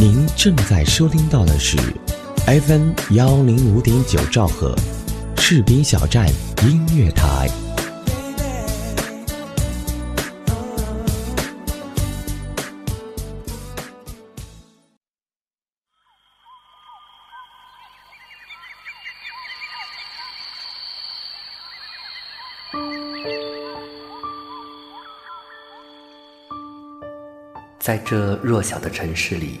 您正在收听到的是 FM 幺零五点九兆赫，士兵小站音乐台。在这弱小的城市里。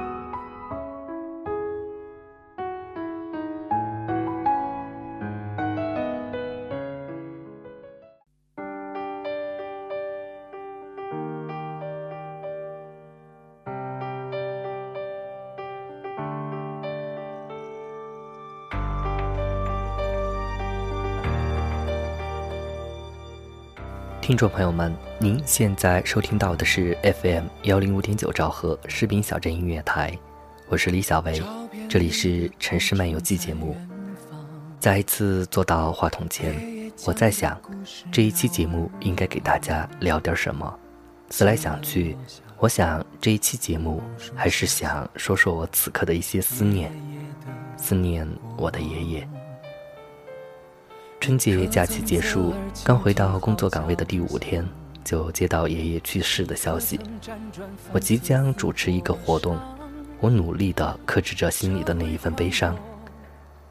听众朋友们，您现在收听到的是 FM 幺零五点九兆赫士兵小镇音乐台，我是李小维，这里是城市漫游记节目。再一次坐到话筒前，我在想，这一期节目应该给大家聊点什么。思来想去，我想这一期节目还是想说说我此刻的一些思念，思念我的爷爷。春节假期结束，刚回到工作岗位的第五天，就接到爷爷去世的消息。我即将主持一个活动，我努力地克制着心里的那一份悲伤。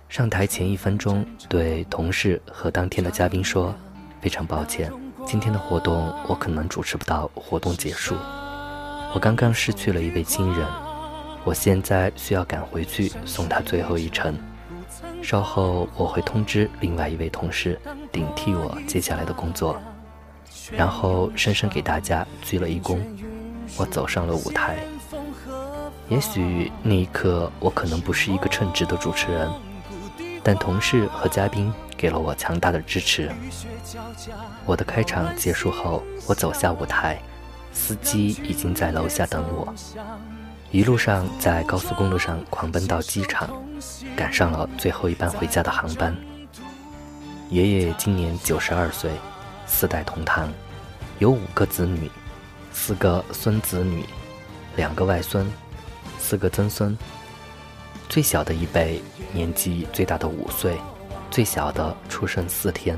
上台前一分钟，对同事和当天的嘉宾说：“非常抱歉，今天的活动我可能主持不到活动结束。我刚刚失去了一位亲人，我现在需要赶回去送他最后一程。”稍后我会通知另外一位同事顶替我接下来的工作，然后深深给大家鞠了一躬。我走上了舞台。也许那一刻我可能不是一个称职的主持人，但同事和嘉宾给了我强大的支持。我的开场结束后，我走下舞台，司机已经在楼下等我。一路上在高速公路上狂奔到机场，赶上了最后一班回家的航班。爷爷今年九十二岁，四代同堂，有五个子女，四个孙子女，两个外孙，四个曾孙。最小的一辈年纪最大的五岁，最小的出生四天。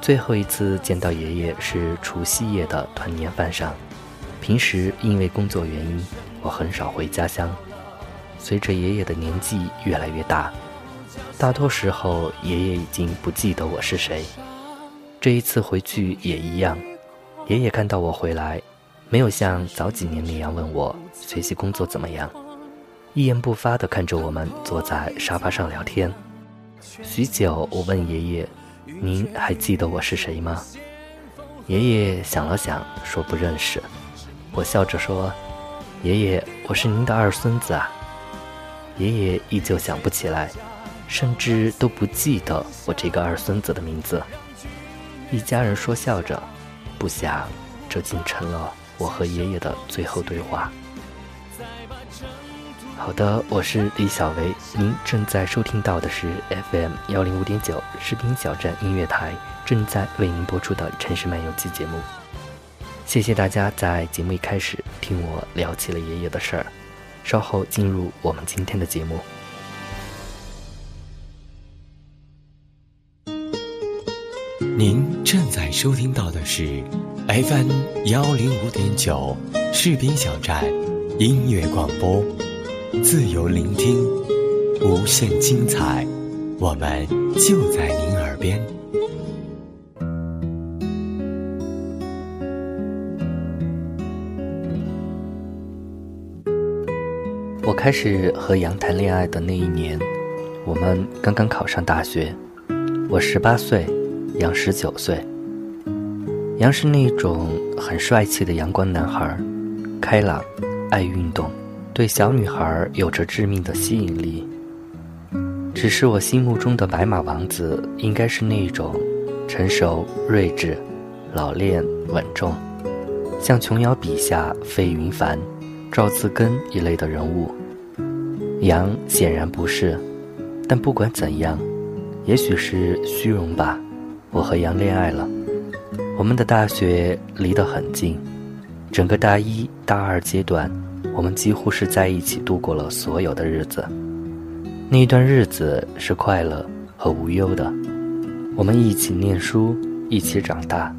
最后一次见到爷爷是除夕夜的团年饭上。平时因为工作原因，我很少回家乡。随着爷爷的年纪越来越大，大多时候爷爷已经不记得我是谁。这一次回去也一样，爷爷看到我回来，没有像早几年那样问我学习工作怎么样，一言不发地看着我们坐在沙发上聊天。许久，我问爷爷：“您还记得我是谁吗？”爷爷想了想，说：“不认识。”我笑着说：“爷爷，我是您的二孙子啊。”爷爷依旧想不起来，甚至都不记得我这个二孙子的名字。一家人说笑着，不想这竟成了我和爷爷的最后对话。好的，我是李小维，您正在收听到的是 FM 幺零五点九士兵小站音乐台正在为您播出的《城市漫游记》节目。谢谢大家在节目一开始听我聊起了爷爷的事儿，稍后进入我们今天的节目。您正在收听到的是 FM 幺零五点九士兵小站音乐广播，自由聆听，无限精彩，我们就在您耳边。开始和杨谈恋爱的那一年，我们刚刚考上大学。我十八岁，杨十九岁。杨是那种很帅气的阳光男孩，开朗，爱运动，对小女孩有着致命的吸引力。只是我心目中的白马王子，应该是那种成熟、睿智、老练、稳重，像琼瑶笔下费云凡、赵自根一类的人物。杨显然不是，但不管怎样，也许是虚荣吧。我和杨恋爱了，我们的大学离得很近，整个大一、大二阶段，我们几乎是在一起度过了所有的日子。那一段日子是快乐和无忧的，我们一起念书，一起长大。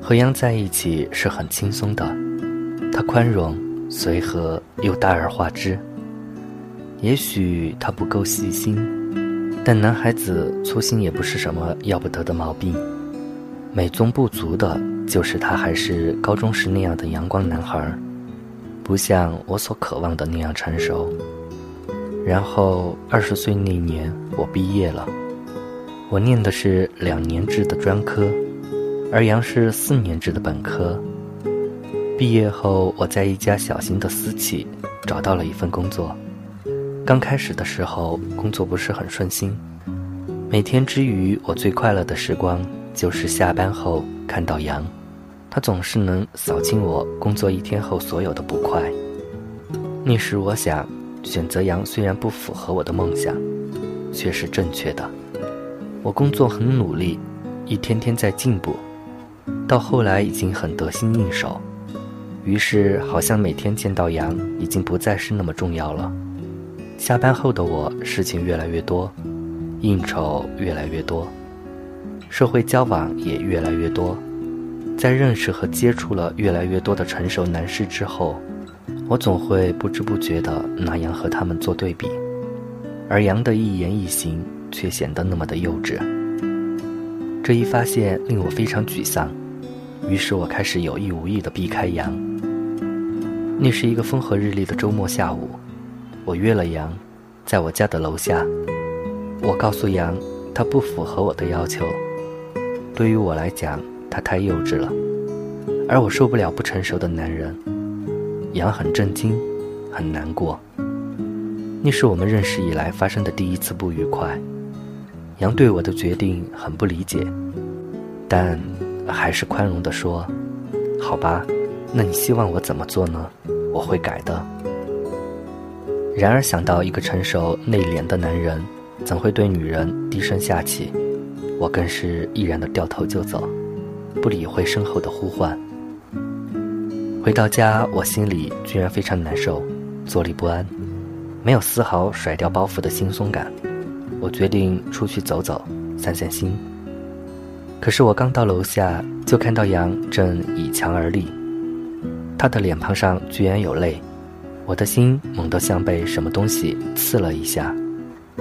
和杨在一起是很轻松的，他宽容、随和又大而化之。也许他不够细心，但男孩子粗心也不是什么要不得的毛病。美中不足的就是他还是高中时那样的阳光男孩，不像我所渴望的那样成熟。然后二十岁那年，我毕业了。我念的是两年制的专科，而杨是四年制的本科。毕业后，我在一家小型的私企找到了一份工作。刚开始的时候，工作不是很顺心。每天之余，我最快乐的时光就是下班后看到羊，他总是能扫清我工作一天后所有的不快。那时我想。选择羊虽然不符合我的梦想，却是正确的。我工作很努力，一天天在进步，到后来已经很得心应手。于是，好像每天见到羊已经不再是那么重要了。下班后的我，事情越来越多，应酬越来越多，社会交往也越来越多。在认识和接触了越来越多的成熟男士之后。我总会不知不觉地拿杨和他们做对比，而杨的一言一行却显得那么的幼稚。这一发现令我非常沮丧，于是我开始有意无意地避开杨。那是一个风和日丽的周末下午，我约了杨，在我家的楼下。我告诉杨，他不符合我的要求，对于我来讲，他太幼稚了，而我受不了不成熟的男人。杨很震惊，很难过。那是我们认识以来发生的第一次不愉快。杨对我的决定很不理解，但还是宽容地说：“好吧，那你希望我怎么做呢？我会改的。”然而想到一个成熟内敛的男人怎会对女人低声下气，我更是毅然的掉头就走，不理会身后的呼唤。回到家，我心里居然非常难受，坐立不安，没有丝毫甩掉包袱的轻松感。我决定出去走走，散散心。可是我刚到楼下，就看到杨正倚墙而立，他的脸庞上居然有泪，我的心猛地像被什么东西刺了一下，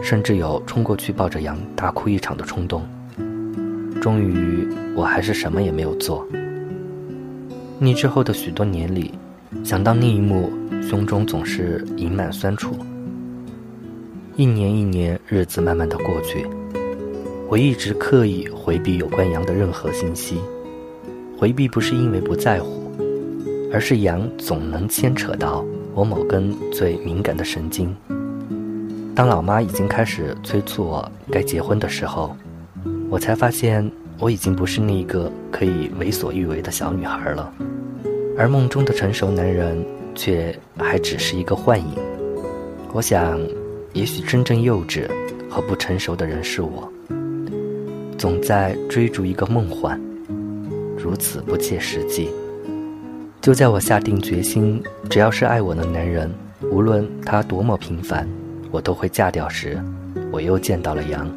甚至有冲过去抱着羊大哭一场的冲动。终于，我还是什么也没有做。你之后的许多年里，想到那一幕，胸中总是盈满酸楚。一年一年，日子慢慢的过去，我一直刻意回避有关羊的任何信息。回避不是因为不在乎，而是羊总能牵扯到我某根最敏感的神经。当老妈已经开始催促我该结婚的时候，我才发现。我已经不是那个可以为所欲为的小女孩了，而梦中的成熟男人却还只是一个幻影。我想，也许真正幼稚和不成熟的人是我，总在追逐一个梦幻，如此不切实际。就在我下定决心，只要是爱我的男人，无论他多么平凡，我都会嫁掉时，我又见到了杨。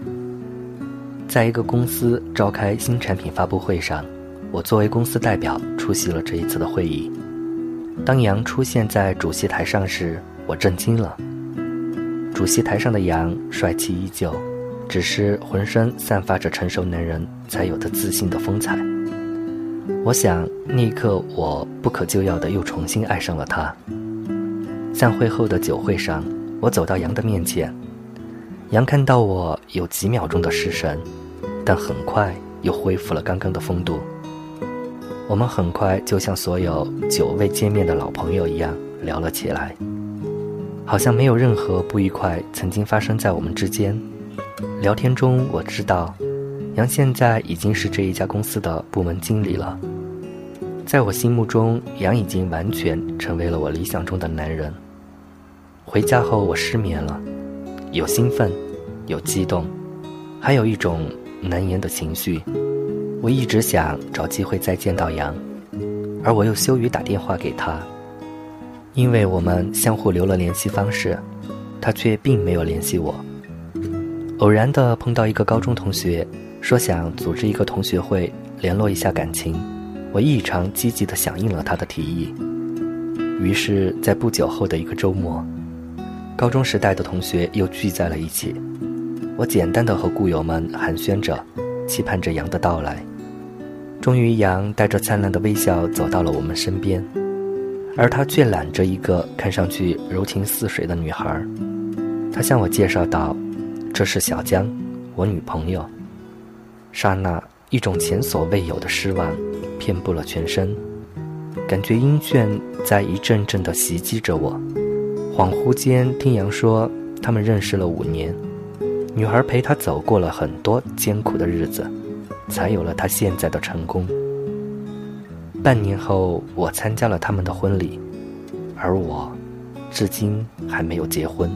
在一个公司召开新产品发布会上，我作为公司代表出席了这一次的会议。当杨出现在主席台上时，我震惊了。主席台上的杨帅气依旧，只是浑身散发着成熟男人才有的自信的风采。我想，那一刻我不可救药的又重新爱上了他。散会后的酒会上，我走到杨的面前。杨看到我有几秒钟的失神，但很快又恢复了刚刚的风度。我们很快就像所有久未见面的老朋友一样聊了起来，好像没有任何不愉快曾经发生在我们之间。聊天中，我知道杨现在已经是这一家公司的部门经理了。在我心目中，杨已经完全成为了我理想中的男人。回家后，我失眠了，有兴奋，有激动，还有一种难言的情绪。我一直想找机会再见到杨，而我又羞于打电话给他，因为我们相互留了联系方式，他却并没有联系我。偶然的碰到一个高中同学，说想组织一个同学会，联络一下感情。我异常积极地响应了他的提议，于是，在不久后的一个周末，高中时代的同学又聚在了一起。我简单的和故友们寒暄着，期盼着杨的到来。终于，杨带着灿烂的微笑走到了我们身边，而他却揽着一个看上去柔情似水的女孩。他向我介绍道：“这是小江，我女朋友。”刹那，一种前所未有的失望。遍布了全身，感觉晕眩在一阵阵的袭击着我。恍惚间，听杨说他们认识了五年，女孩陪他走过了很多艰苦的日子，才有了他现在的成功。半年后，我参加了他们的婚礼，而我，至今还没有结婚。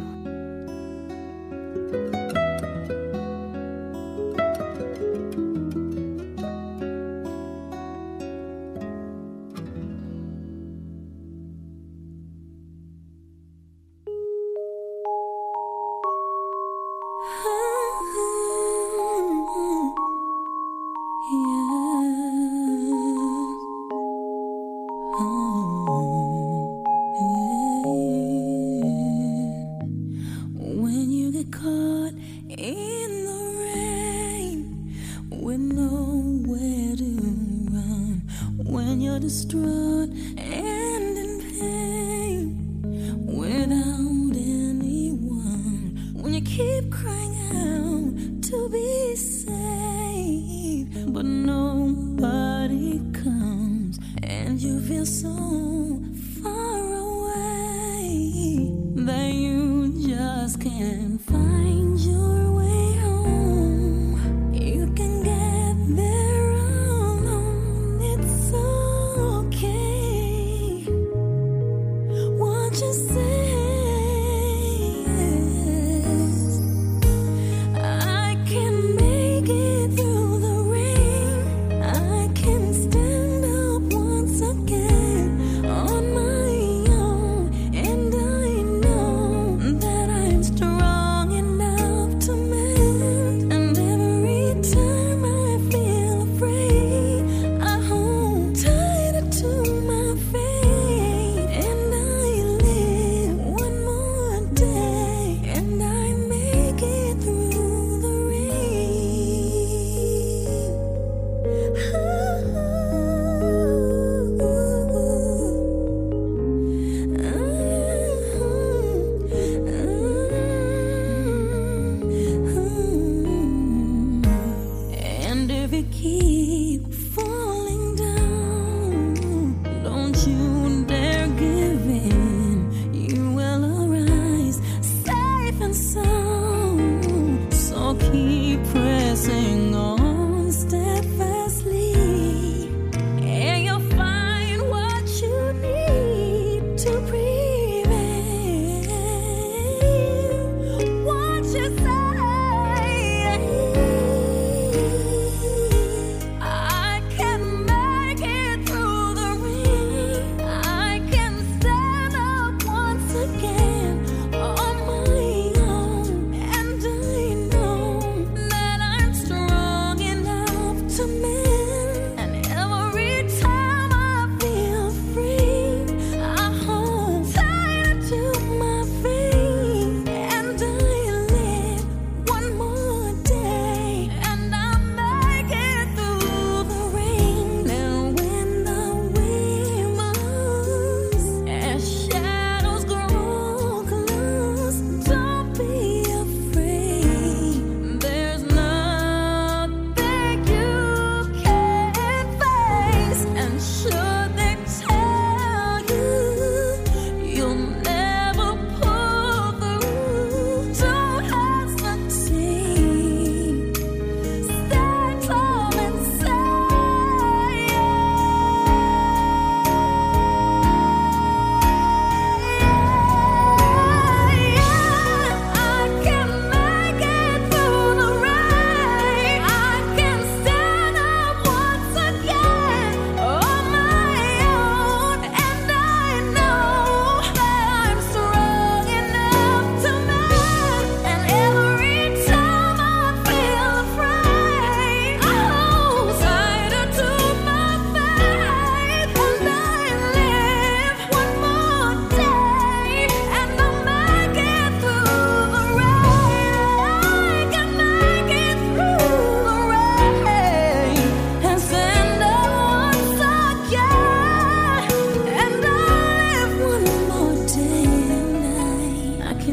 you're distraught.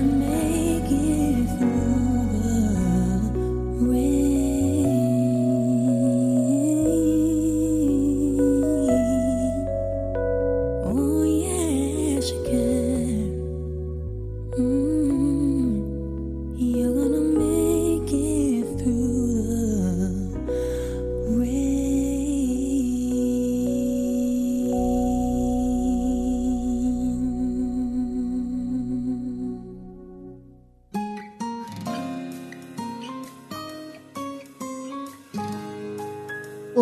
me.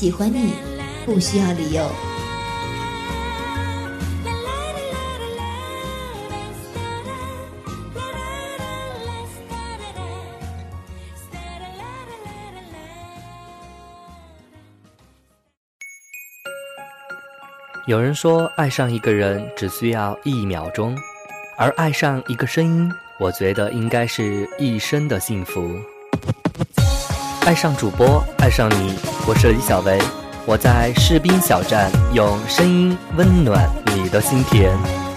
喜欢你，不需要理由。有人说，爱上一个人只需要一秒钟，而爱上一个声音，我觉得应该是一生的幸福。爱上主播，爱上你，我是李小维，我在士兵小站，用声音温暖你的心田。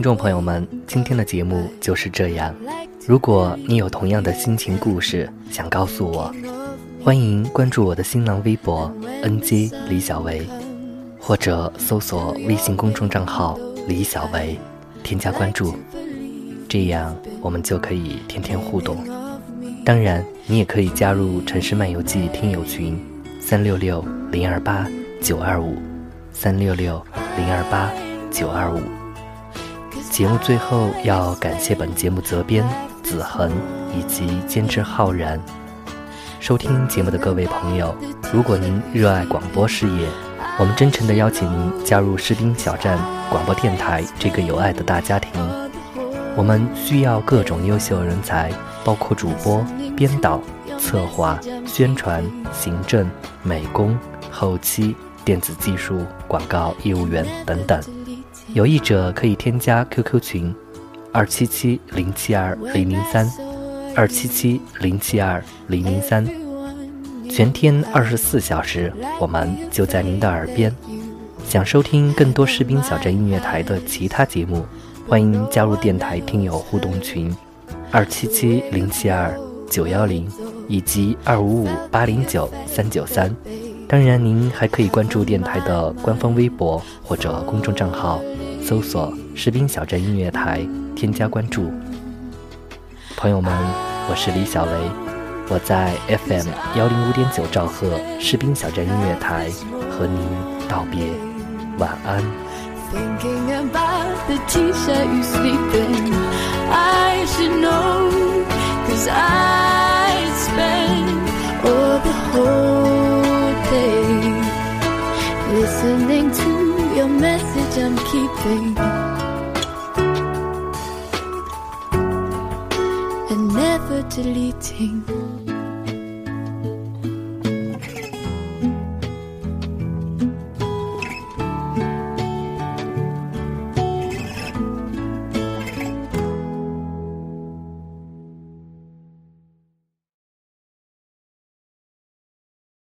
听众朋友们，今天的节目就是这样。如果你有同样的心情故事想告诉我，欢迎关注我的新浪微博 “nj 李小维”，或者搜索微信公众账号“李小维”，添加关注，这样我们就可以天天互动。当然，你也可以加入《城市漫游记》听友群：三六六零二八九二五，三六六零二八九二五。节目最后要感谢本节目责编子恒以及监制浩然。收听节目的各位朋友，如果您热爱广播事业，我们真诚的邀请您加入士兵小站广播电台这个有爱的大家庭。我们需要各种优秀人才，包括主播、编导、策划、宣传、行政、美工、后期、电子技术、广告业务员等等。有意者可以添加 QQ 群：二七七零七二零零三，二七七零七二零零三，全天二十四小时，我们就在您的耳边。想收听更多士兵小镇音乐台的其他节目，欢迎加入电台听友互动群：二七七零七二九幺零以及二五五八零九三九三。当然，您还可以关注电台的官方微博或者公众账号，搜索“士兵小镇音乐台”，添加关注。朋友们，我是李小雷，我在 FM 幺零五点九兆赫士兵小镇音乐台和您道别，晚安。And never deleting